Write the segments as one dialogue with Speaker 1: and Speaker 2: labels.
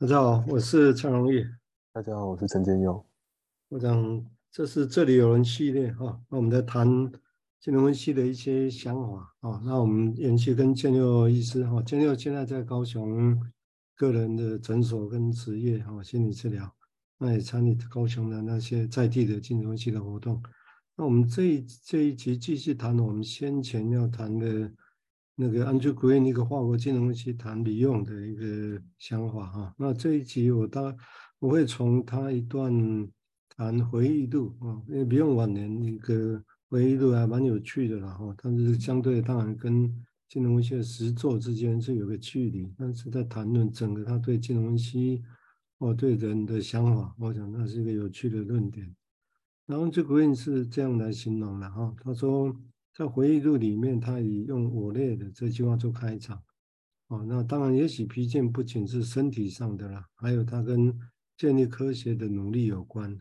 Speaker 1: 大家好，我是蔡荣裕。
Speaker 2: 大家好，我是陈建佑。
Speaker 1: 我想这是这里有人系列哈，那我们在谈金融分析的一些想法啊。那我们延续跟建佑医师哈，建佑现在在高雄个人的诊所跟职业哈心理治疗，那也参与高雄的那些在地的金融分析的活动。那我们这一这一集继续谈我们先前要谈的。那个 Andrew Green 一个法国精神分析谈比用的一个想法哈，那这一集我大我会从他一段谈回忆录啊，因为比用晚年一个回忆录还蛮有趣的啦哈，但是相对当然跟精神分析的实作之间是有个距离，但是在谈论整个他对精神分析哦对人的想法，我想那是一个有趣的论点。然后 Andrew Green 是这样来形容的哈，他说。在回忆录里面，他以用“我列”的这句话做开场。哦，那当然，也许疲倦不仅是身体上的啦，还有他跟建立科学的努力有关。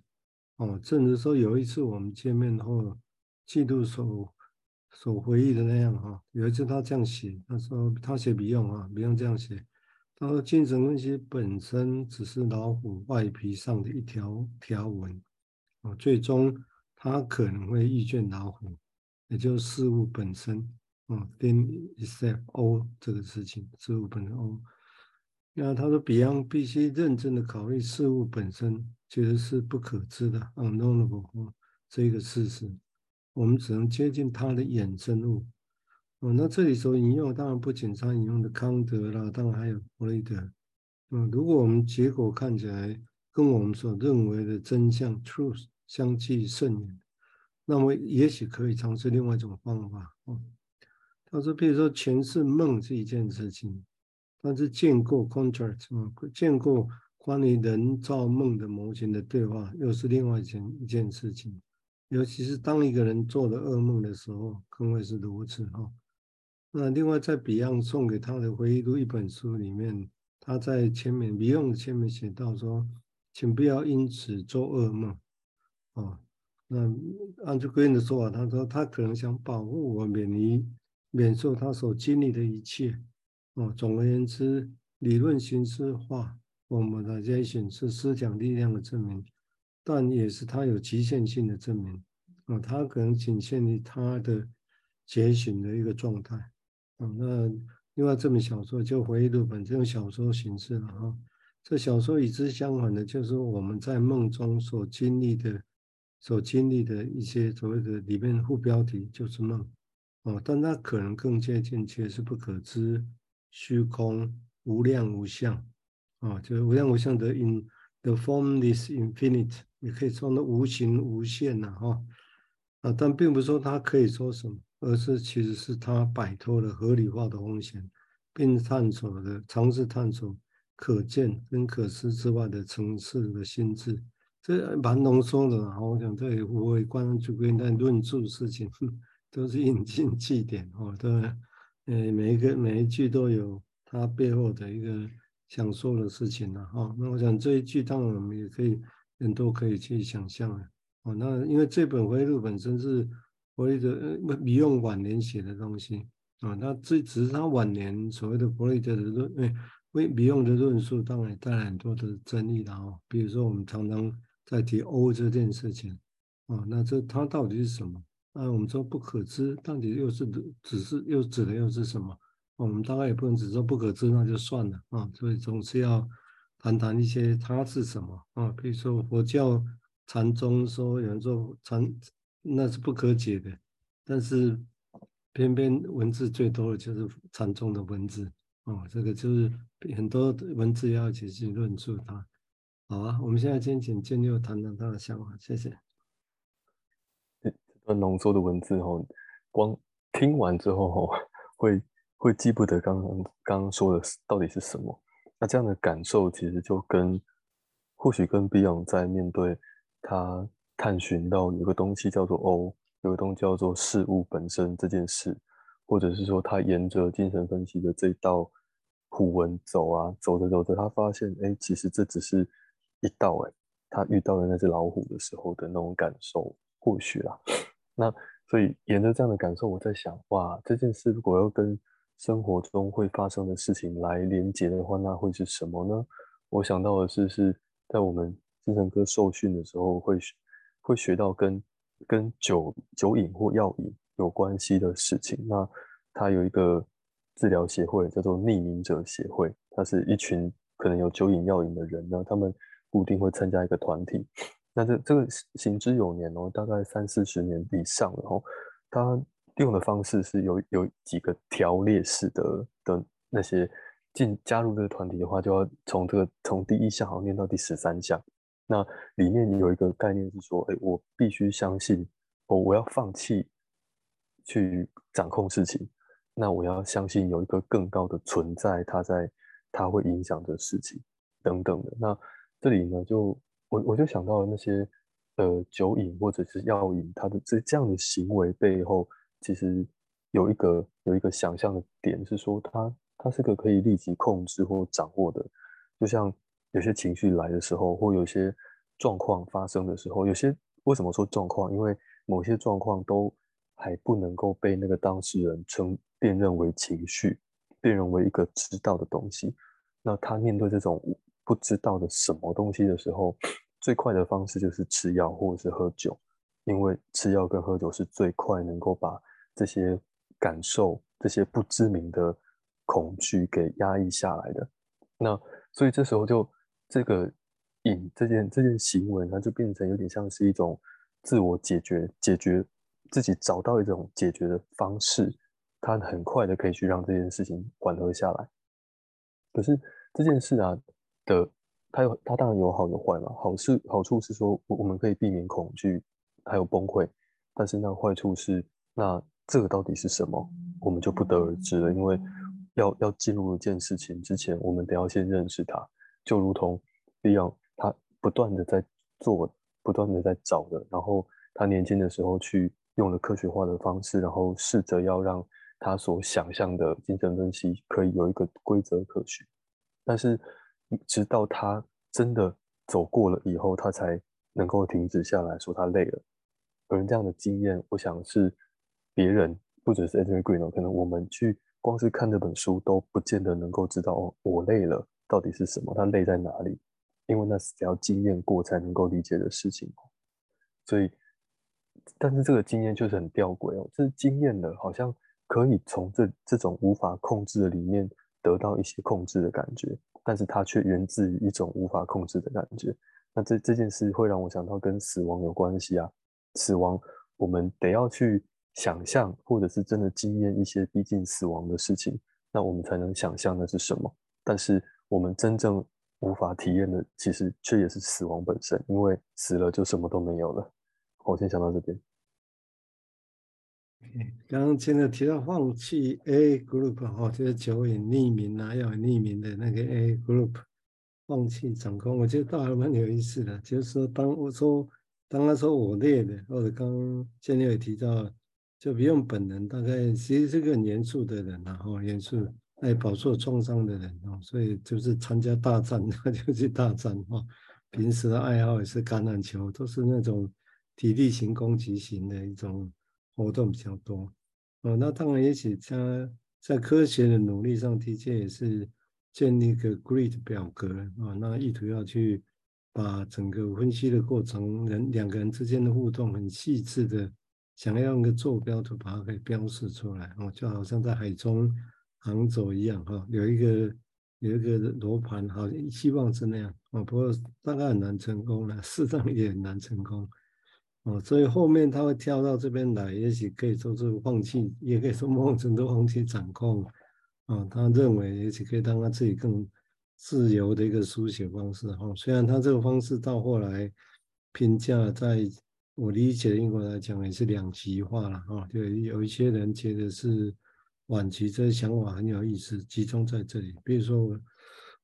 Speaker 1: 哦，正如说有一次我们见面后，记录所所回忆的那样哈。有一次他这样写，他说他写不用啊，不用这样写。他说精神分析本身只是老虎外皮上的一条条纹。哦，最终他可能会遇见老虎。也就是事物本身，啊，thing itself all 这个事情，事物本身 all。那他说，Beyond 必须认真的考虑事物本身其实是不可知的，unknowable 这个事实，我们只能接近它的衍生物。哦，那这里所引用当然不仅他引用的康德啦，当然还有弗雷德。嗯，如果我们结果看起来跟我们所认为的真相 truth 相距甚远。那么也许可以尝试另外一种方法哦。他说，比如说诠释梦是一件事情，但是建构 contract 啊，建构关于人造梦的模型的对话，又是另外一件一件事情。尤其是当一个人做了噩梦的时候，更会是如此哈。那另外，在 Beyond 送给他的回忆录一本书里面，他在前面 Beyond 的前面写到说，请不要因此做噩梦啊。那按照 Green 的说法，他说他可能想保护我免于免受他所经历的一切。哦，总而言之，理论形式化我们的结论是思想力量的证明，但也是他有局限性的证明。哦，他可能仅限于他的觉醒的一个状态。哦，那另外这本小说就回忆录本，这种小说形式了哈。这小说与之相反的，就是我们在梦中所经历的。所经历的一些所谓的里面副标题就是梦，哦，但它可能更接近，却是不可知、虚空、无量无相，啊、哦，就是无量无相的 in the formless infinite，也可以说那无形无限呐，哈，啊，但并不是说它可以说什么，而是其实是它摆脱了合理化的风险，并探索的尝试探索可见跟可思之外的层次的心智。这蛮浓缩的，我想这里我也关注跟在论述事情，都是引经据典哦，对，呃，每一个每一句都有它背后的一个想说的事情了哈。那我想这一句当然我们也可以人都可以去想象了哦。那因为这本回忆录本身是弗洛伊德比用晚年写的东西啊，那这只是他晚年所谓的弗洛伊德的论，哎，为比用的论述当然带来很多的争议了哈。比如说我们常常。在提 O 这件事情，啊，那这它到底是什么？那我们说不可知，到底又是只是又指的又是什么？我们大概也不能只说不可知，那就算了啊。所以总是要谈谈一些它是什么啊。比如说佛教禅宗说有人说禅那是不可解的，但是偏偏文字最多的就是禅宗的文字啊。这个就是很多文字要一起去论述它。好啊，我们现在先请建佑谈谈他的想法，谢谢。
Speaker 2: 这段浓缩的文字哦，光听完之后哦，会会记不得刚刚刚刚说的到底是什么。那这样的感受其实就跟或许跟 Beyond 在面对他探寻到有个东西叫做 O，有个东西叫做事物本身这件事，或者是说他沿着精神分析的这道谱文走啊，走着走着，他发现哎，其实这只是。一道哎，他遇到的那只老虎的时候的那种感受，或许啦。那所以沿着这样的感受，我在想，哇，这件事如果要跟生活中会发生的事情来连接的话，那会是什么呢？我想到的是，是在我们精神科受训的时候会会学到跟跟酒酒瘾或药瘾有关系的事情。那他有一个治疗协会叫做匿名者协会，它是一群可能有酒瘾药瘾的人呢，他们固定会参加一个团体。那这这个行之有年哦，大概三四十年以上了哦。他用的方式是有有几个条列式的的那些进加入这个团体的话，就要从这个从第一项好像念到第十三项。那里面有一个概念是说，哎，我必须相信，我我要放弃去掌控事情，那我要相信有一个更高的存在，它在它会影响的事情等等的。那这里呢就。我我就想到了那些呃酒瘾或者是药瘾，他的这这样的行为背后，其实有一个有一个想象的点是说他他是个可以立即控制或掌握的，就像有些情绪来的时候，或有些状况发生的时候，有些为什么说状况？因为某些状况都还不能够被那个当事人称辨认为情绪，辨认为一个知道的东西，那他面对这种。不知道的什么东西的时候，最快的方式就是吃药或者是喝酒，因为吃药跟喝酒是最快能够把这些感受、这些不知名的恐惧给压抑下来的。那所以这时候就这个瘾这件这件行为，它就变成有点像是一种自我解决、解决自己找到一种解决的方式，它很快的可以去让这件事情缓和下来。可是这件事啊。的，它有它当然有好有坏嘛。好事好处是说，我我们可以避免恐惧还有崩溃，但是那坏处是，那这个到底是什么，我们就不得而知了。因为要要进入一件事情之前，我们得要先认识它，就如同一样，他不断的在做，不断的在找的。然后他年轻的时候去用了科学化的方式，然后试着要让他所想象的精神分析可以有一个规则可循，但是。直到他真的走过了以后，他才能够停止下来说他累了。而这样的经验，我想是别人不只是 Anthony Green 可能我们去光是看这本书都不见得能够知道哦，我累了到底是什么，他累在哪里？因为那是只要经验过才能够理解的事情。所以，但是这个经验就是很吊诡哦，这是经验的，好像可以从这这种无法控制的里面得到一些控制的感觉。但是它却源自于一种无法控制的感觉。那这这件事会让我想到跟死亡有关系啊。死亡，我们得要去想象，或者是真的经验一些逼近死亡的事情，那我们才能想象那是什么。但是我们真正无法体验的，其实却也是死亡本身，因为死了就什么都没有了。我先想到这边。
Speaker 1: 刚刚现在提到放弃 A group 哈，就是酒瘾匿名啊，要匿名的那个 A group，放弃掌控，我觉得倒还蛮有意思的。就是说，当我说，当他说我列的，或者刚刚建立也提到，就不用本能，大概其实是个严肃的人，然后严肃爱饱受创伤的人哦，所以就是参加大战，他 就去大战哈。平时的爱好也是橄榄球，都是那种体力型、攻击型的一种。活动比较多，哦，那当然也许他在科学的努力上，的确也是建立一个 GRID 表格啊，那意图要去把整个分析的过程，人两个人之间的互动很细致的，想要用一个坐标图把它给标示出来，哦，就好像在海中航走一样，哈，有一个有一个罗盘，好，希望是那样，哦，不过大概很难成功了，事实上也很难成功。哦，所以后面他会跳到这边来，也许可以说是放弃，也可以说某种程度放弃掌控。啊，他认为也许可以当他自己更自由的一个书写方式。哈，虽然他这个方式到后来评价，在我理解英国来讲也是两极化了。哈，就有一些人觉得是晚期，这些想法很有意思，集中在这里。比如说。我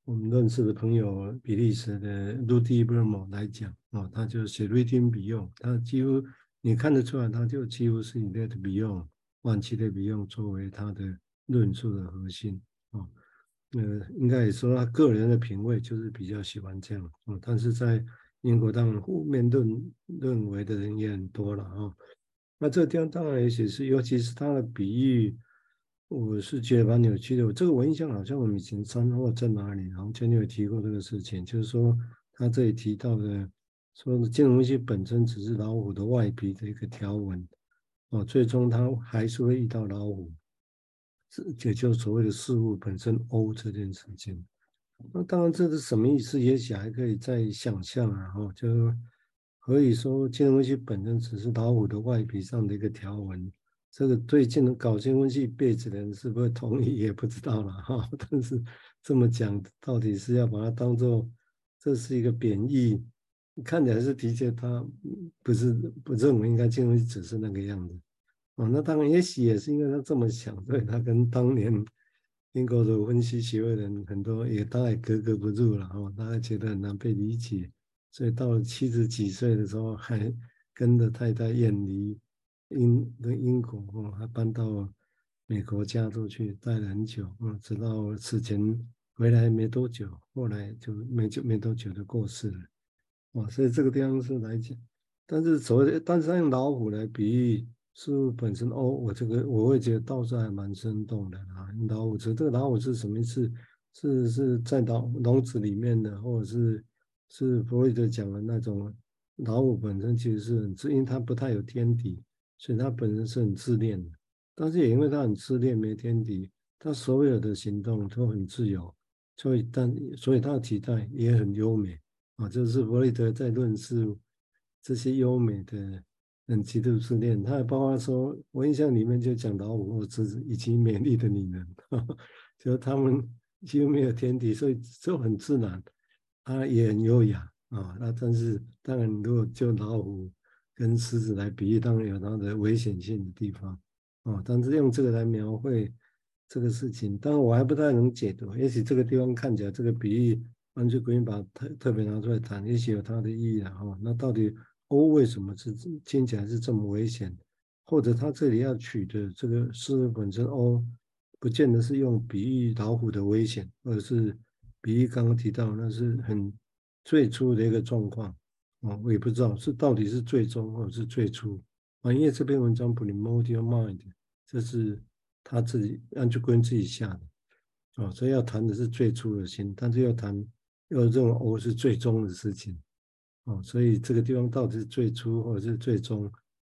Speaker 1: 我们认识的朋友，比利时的 Rudy Bermo 来讲，哦，他就写 Reading Beyond，他几乎你看得出来，他就几乎是以 Reading Beyond 晚期的 Beyond 作为他的论述的核心，哦，呃，应该也说他个人的品味就是比较喜欢这样，哦，但是在英国当然负面认认为的人也很多了，哦，那这个地方当然也许是，尤其是他的比喻。我是觉得蛮有趣的。这个我印象好像我们以前上课在哪里，然后前面有提过这个事情，就是说他这里提到的，说金融分析本身只是老虎的外皮的一个条纹，哦，最终他还是会遇到老虎，这也就所谓的事物本身 O 这件事情。那当然这是什么意思？也许还可以再想象啊，哈，就是可以说金融分析本身只是老虎的外皮上的一个条纹。这个对金融搞金融分析一辈子的人是不是同意也不知道了哈，但是这么讲，到底是要把它当做这是一个贬义，看起来是的确他不是不认为应该金融分析只是那个样子，哦，那当然也许也是因为他这么想，所以他跟当年英国的分析协会的人很多也大概格格不入了哈，大家觉得很难被理解，所以到了七十几岁的时候还跟着太太远离。英的英国哦，还搬到美国加州去待了很久，嗯，直到此前回来没多久，后来就没就没多久就过世了，哦，所以这个地方是来讲，但是所谓的，但是用老虎来比喻是本身，哦，我这个我会觉得倒是还蛮生动的啊，老虎这这个老虎是什么意思？是是在笼笼子里面的，或者是是弗洛伊德讲的那种老虎本身其实是很，因为它不太有天敌。所以他本身是很自恋的，但是也因为他很自恋，没天敌，他所有的行动都很自由，所以但所以他的体态也很优美啊。就是弗洛伊德在论述这些优美的、很极度自恋，他还包括说，我印象里面就讲老虎是以及美丽的女人，呵 呵就他们几乎没有天敌，所以就很自然，他也很优雅啊。那但是当然，如果就老虎。跟狮子来比喻，当然有它的危险性的地方啊。但是用这个来描绘这个事情，当然我还不太能解读。也许这个地方看起来这个比喻，完全可以把特特别拿出来谈，也许有它的意义啊。那到底 O 为什么是听起来是这么危险？或者他这里要取的这个狮子本身 O，不见得是用比喻老虎的危险，而是比喻刚刚提到那是很最初的一个状况。啊，我也不知道是到底是最终或者是最初啊，因为这篇文章 Primordial Mind，这是他自己按照规自己下的啊，所以要谈的是最初的心，但是要谈要认为 O 是最终的事情啊，所以这个地方到底是最初或者是最终，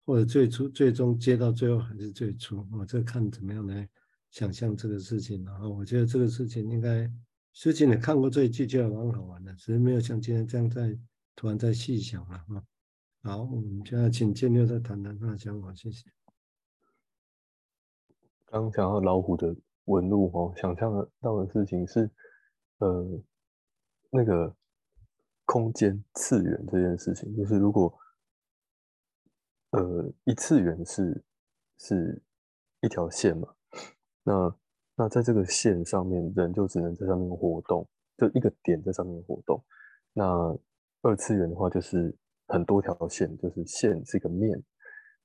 Speaker 1: 或者最初最终接到最后还是最初啊，这看怎么样来想象这个事情。然后我觉得这个事情应该，之前你看过这一句就蛮好玩的，只是没有像今天这样在。突然在细想了哈，好，我们现在请建六再谈谈他的想法，谢谢。
Speaker 2: 刚刚讲到老虎的纹路哦，想象到的事情是，呃，那个空间次元这件事情，就是如果，呃，一次元是是一条线嘛，那那在这个线上面，人就只能在上面活动，就一个点在上面活动，那。二次元的话，就是很多条线，就是线是一个面。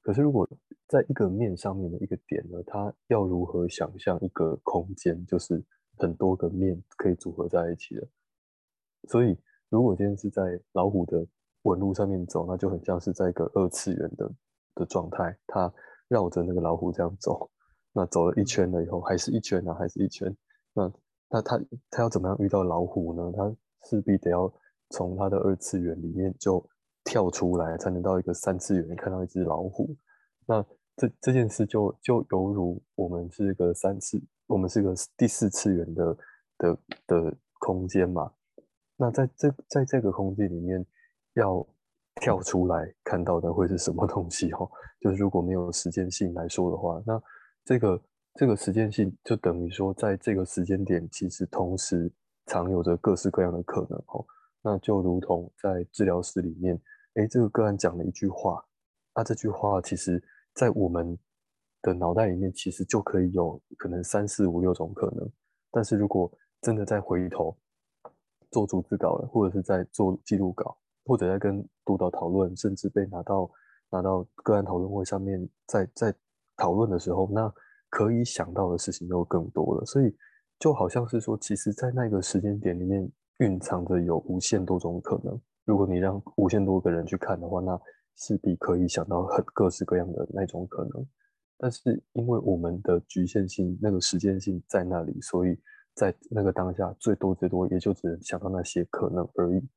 Speaker 2: 可是如果在一个面上面的一个点呢，它要如何想象一个空间，就是很多个面可以组合在一起的？所以，如果今天是在老虎的纹路上面走，那就很像是在一个二次元的的状态，它绕着那个老虎这样走，那走了一圈了以后，还是一圈啊，还是一圈。那那它它要怎么样遇到老虎呢？它势必得要。从他的二次元里面就跳出来，才能到一个三次元看到一只老虎。那这这件事就就犹如我们是一个三次，我们是个第四次元的的的空间嘛。那在这在这个空间里面要跳出来看到的会是什么东西？哦，就是如果没有时间性来说的话，那这个这个时间性就等于说，在这个时间点，其实同时藏有着各式各样的可能。哦。那就如同在治疗室里面，诶，这个个案讲了一句话，那这句话其实，在我们的脑袋里面，其实就可以有可能三四五六种可能。但是如果真的再回头做逐字稿了，或者是在做记录稿，或者在跟督导讨论，甚至被拿到拿到个案讨论会上面，在在讨论的时候，那可以想到的事情又更多了。所以就好像是说，其实，在那个时间点里面。蕴藏着有无限多种可能。如果你让无限多个人去看的话，那势必可以想到很各式各样的那种可能。但是因为我们的局限性，那个时间性在那里，所以在那个当下，最多最多也就只能想到那些可能而已。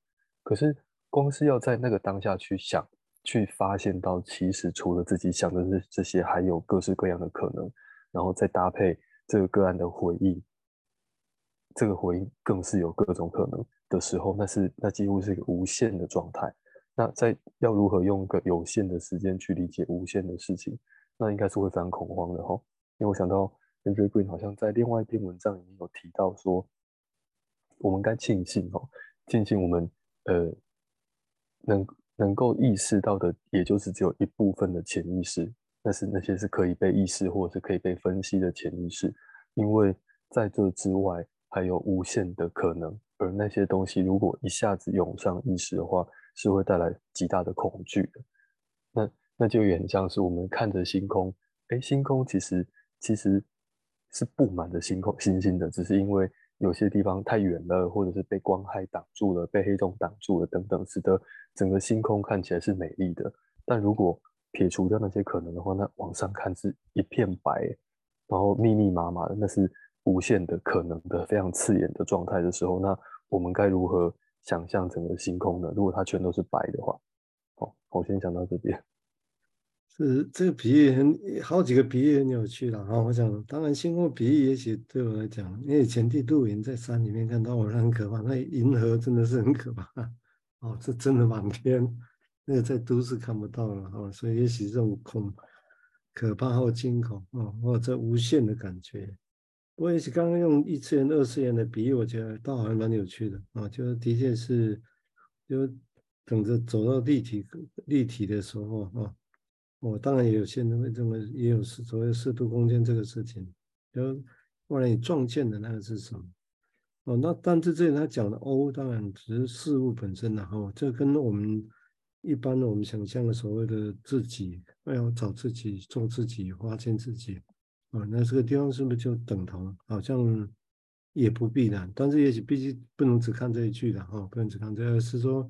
Speaker 2: 可是光是要在那个当下去想，去发现到其实除了自己想的这这些，还有各式各样的可能，然后再搭配这个个案的回应，这个回应更是有各种可能的时候，那是那几乎是一个无限的状态。那在要如何用一个有限的时间去理解无限的事情，那应该是会非常恐慌的哈。因为我想到 Andrew Green 好像在另外一篇文章里面有提到说，我们该庆幸哈，庆幸我们呃能能够意识到的，也就是只有一部分的潜意识，那是那些是可以被意识或者是可以被分析的潜意识，因为在这之外还有无限的可能，而那些东西如果一下子涌上意识的话，是会带来极大的恐惧的，那那就有点像是我们看着星空，哎，星空其实其实是布满的星空星星的，只是因为有些地方太远了，或者是被光害挡住了，被黑洞挡住了等等，使得整个星空看起来是美丽的。但如果撇除掉那些可能的话，那往上看是一片白，然后密密麻麻的，那是无限的可能的非常刺眼的状态的时候，那我们该如何？想象整个星空呢，如果它全都是白的话，好，我先讲到这边。
Speaker 1: 是这个比喻很好几个比喻很有趣了啊。我想，当然星空比喻也许对我来讲，因为前去露营在山里面看到，我很可怕。那银河真的是很可怕哦，这真的满天，那个在都市看不到了哦。所以也许这种恐可怕或惊恐哦，或者无限的感觉。我也是刚刚用一次元、二次元的比喻，我觉得倒还蛮有趣的啊，就是的确是，就等着走到立体立体的时候啊，我当然也有些人会认为也有所谓四度空间这个事情，就后来你撞见的那个是什么？哦，那但是这里他讲的 O 当然只是事物本身，然后这跟我们一般的我们想象的所谓的自己，要找自己、做自己、发现自己。啊，那这个地方是不是就等同？好像也不必然，但是也许必须不能只看这一句的哈，不能只看这个，是说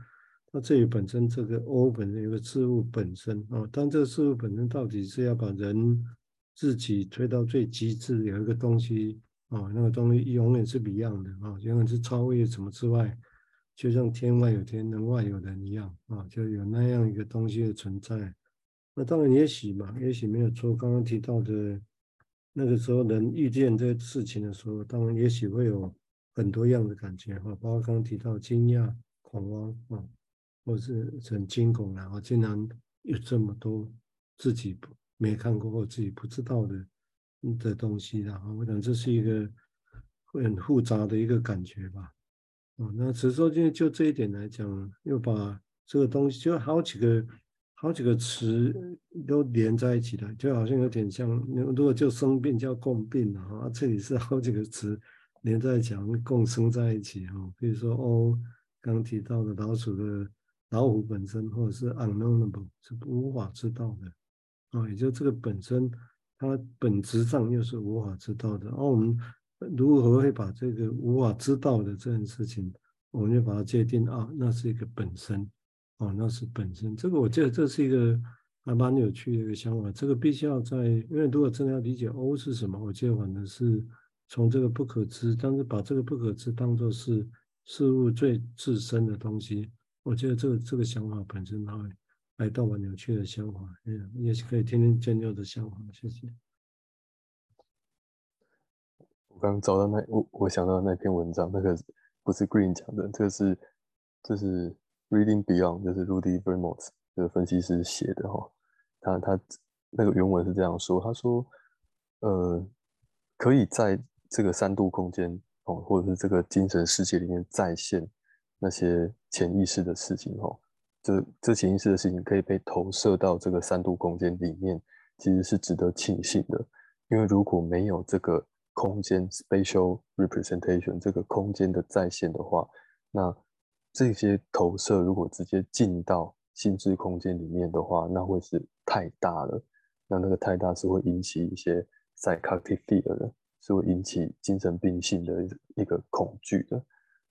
Speaker 1: 那这里本身这个 O 本身有个事物本身啊，但这个事物本身到底是要把人自己推到最极致，有一个东西啊，那个东西永远是不一样的啊，永远是超越什么之外，就像天外有天，人外有人一样啊，就有那样一个东西的存在。那当然也许嘛，也许没有错，刚刚提到的。那个时候，能遇见这事情的时候，当然也许会有很多样的感觉哈，包括刚刚提到惊讶、恐慌啊，或是很惊恐然后竟然有这么多自己不没看过或自己不知道的的东西，然后我想这是一个会很复杂的一个感觉吧。哦，那只是说就就这一点来讲，又把这个东西就好几个。好几个词都连在一起的，就好像有点像，如果就生病叫共病啊，这里是好几个词连在讲共生在一起哈。比如说哦，刚提到的老鼠的老虎本身，或者是 unknowable 是无法知道的啊，也就这个本身它本质上又是无法知道的。而我们如何会把这个无法知道的这件事情，我们就把它界定啊，那是一个本身。哦，那是本身这个，我觉得这是一个还蛮有趣的一个想法。这个必须要在，因为如果真的要理解 O 是什么，我觉得反正是从这个不可知，但是把这个不可知当做是事物最自身的东西，我觉得这个这个想法本身它会。来到蛮有趣的想法。嗯，也是可以听听建佑的想法，谢谢。
Speaker 2: 我刚找到那我我想到那篇文章，那个不是 Green 讲的，这个是这是。Reading Beyond 就是 Rudy Vermont 这个分析师写的哈，他他那个原文是这样说，他说，呃，可以在这个三度空间哦，或者是这个精神世界里面再现那些潜意识的事情哈，这这潜意识的事情可以被投射到这个三度空间里面，其实是值得庆幸的，因为如果没有这个空间 spatial representation 这个空间的再现的话，那这些投射如果直接进到心智空间里面的话，那会是太大了。那那个太大是会引起一些 psychotic fear 的，是会引起精神病性的一个恐惧的。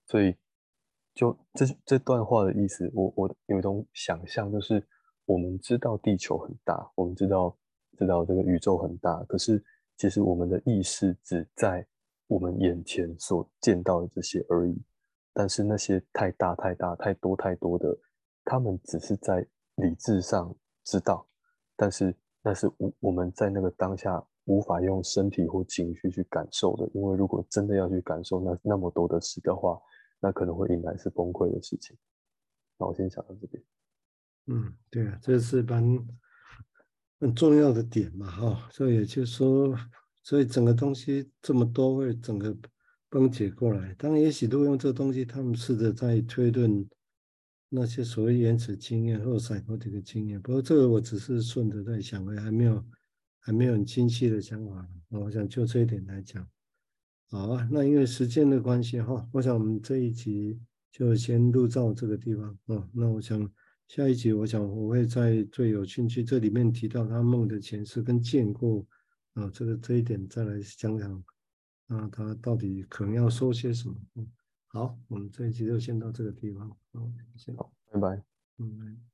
Speaker 2: 所以，就这这段话的意思，我我有一种想象，就是我们知道地球很大，我们知道知道这个宇宙很大，可是其实我们的意识只在我们眼前所见到的这些而已。但是那些太大、太大、太多、太多的，他们只是在理智上知道，但是那是我我们在那个当下无法用身体或情绪去感受的。因为如果真的要去感受那那么多的事的话，那可能会引来是崩溃的事情。那我先想到这边。
Speaker 1: 嗯，对啊，这是蛮很重要的点嘛，哈。所以也就是说，所以整个东西这么多，会整个崩解过来。当然，也许都用这东西，他们试着在推论那些所谓原始经验或赛博这个经验。不过这个我只是顺着在想，我还没有还没有很清晰的想法。我想就这一点来讲，好啊。那因为时间的关系，哈，我想我们这一集就先录到这个地方啊。那我想。下一集，我想我会在最有兴趣这里面提到他梦的前世跟见过啊，这个这一点再来讲讲啊，他到底可能要说些什么？嗯，好，我们这一期就先到这个地方，好，谢谢，
Speaker 2: 好，拜拜，
Speaker 1: 嗯。